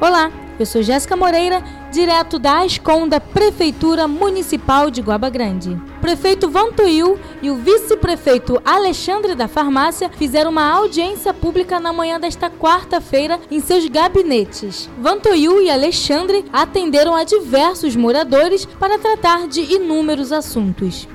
Olá, eu sou Jéssica Moreira, direto da Esconda, Prefeitura Municipal de Guaba Grande. O prefeito Vantuil e o vice-prefeito Alexandre da Farmácia fizeram uma audiência pública na manhã desta quarta-feira em seus gabinetes. Vantuil e Alexandre atenderam a diversos moradores para tratar de inúmeros assuntos.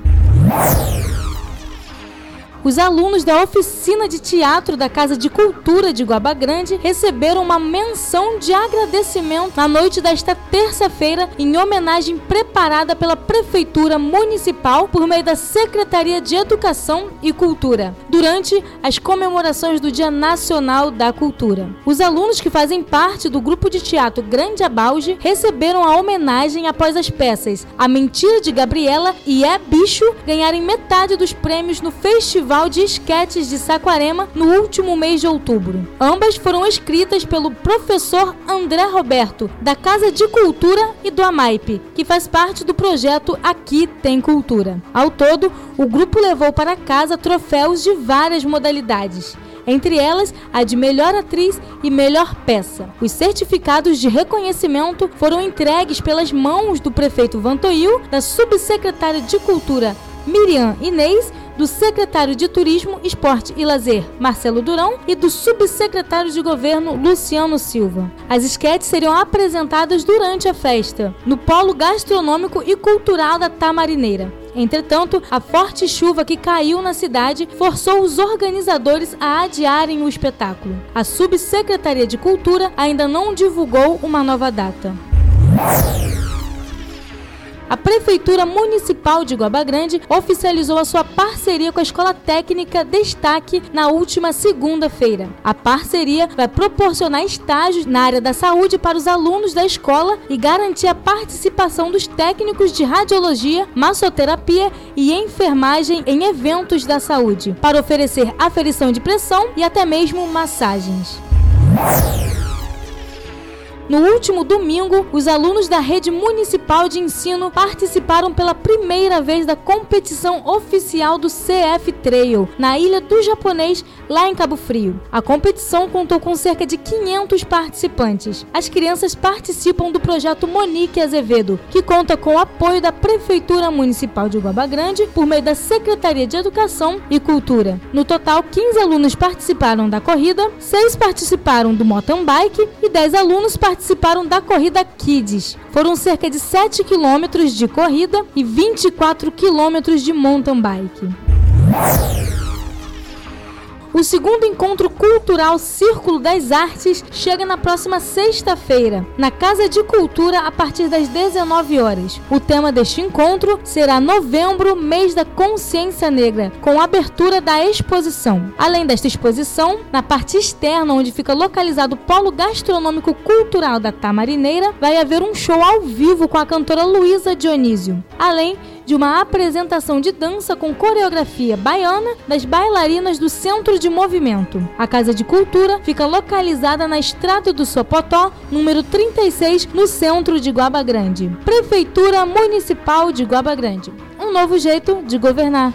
Os alunos da oficina de teatro da Casa de Cultura de Guaba Grande receberam uma menção de agradecimento na noite desta terça-feira, em homenagem preparada pela Prefeitura Municipal por meio da Secretaria de Educação e Cultura, durante as comemorações do Dia Nacional da Cultura. Os alunos que fazem parte do grupo de teatro Grande Abalde receberam a homenagem após as peças A Mentira de Gabriela e É Bicho ganharem metade dos prêmios no Festival Festival de Esquetes de Saquarema no último mês de outubro. Ambas foram escritas pelo professor André Roberto, da Casa de Cultura e do AMAIP, que faz parte do projeto Aqui Tem Cultura. Ao todo, o grupo levou para casa troféus de várias modalidades entre elas a de melhor atriz e melhor peça. Os certificados de reconhecimento foram entregues pelas mãos do prefeito Vantoil, da subsecretária de Cultura Miriam Inês do secretário de Turismo, Esporte e Lazer, Marcelo Durão, e do subsecretário de Governo, Luciano Silva. As esquetes seriam apresentadas durante a festa, no Polo Gastronômico e Cultural da Tamarineira. Entretanto, a forte chuva que caiu na cidade forçou os organizadores a adiarem o espetáculo. A Subsecretaria de Cultura ainda não divulgou uma nova data. A Prefeitura Municipal de Guaba Grande oficializou a sua parceria com a Escola Técnica Destaque na última segunda-feira. A parceria vai proporcionar estágios na área da saúde para os alunos da escola e garantir a participação dos técnicos de radiologia, massoterapia e enfermagem em eventos da saúde, para oferecer aferição de pressão e até mesmo massagens. No último domingo, os alunos da rede municipal de ensino participaram pela primeira vez da competição oficial do CF Trail, na Ilha do Japonês, lá em Cabo Frio. A competição contou com cerca de 500 participantes. As crianças participam do projeto Monique Azevedo, que conta com o apoio da Prefeitura Municipal de Guaba Grande por meio da Secretaria de Educação e Cultura. No total, 15 alunos participaram da corrida, 6 participaram do mountain bike e 10 alunos participaram participaram da corrida Kids. Foram cerca de 7 quilômetros de corrida e 24 quilômetros de mountain bike. O segundo encontro cultural Círculo das Artes chega na próxima sexta-feira, na Casa de Cultura, a partir das 19 horas. O tema deste encontro será Novembro, mês da consciência negra, com abertura da exposição. Além desta exposição, na parte externa, onde fica localizado o Polo Gastronômico Cultural da Tamarineira, vai haver um show ao vivo com a cantora Luísa Dionísio. Além de uma apresentação de dança com coreografia baiana das bailarinas do Centro de Movimento. A Casa de Cultura fica localizada na Estrada do Sopotó, número 36, no centro de Guaba Grande. Prefeitura Municipal de Guaba Grande. Um novo jeito de governar.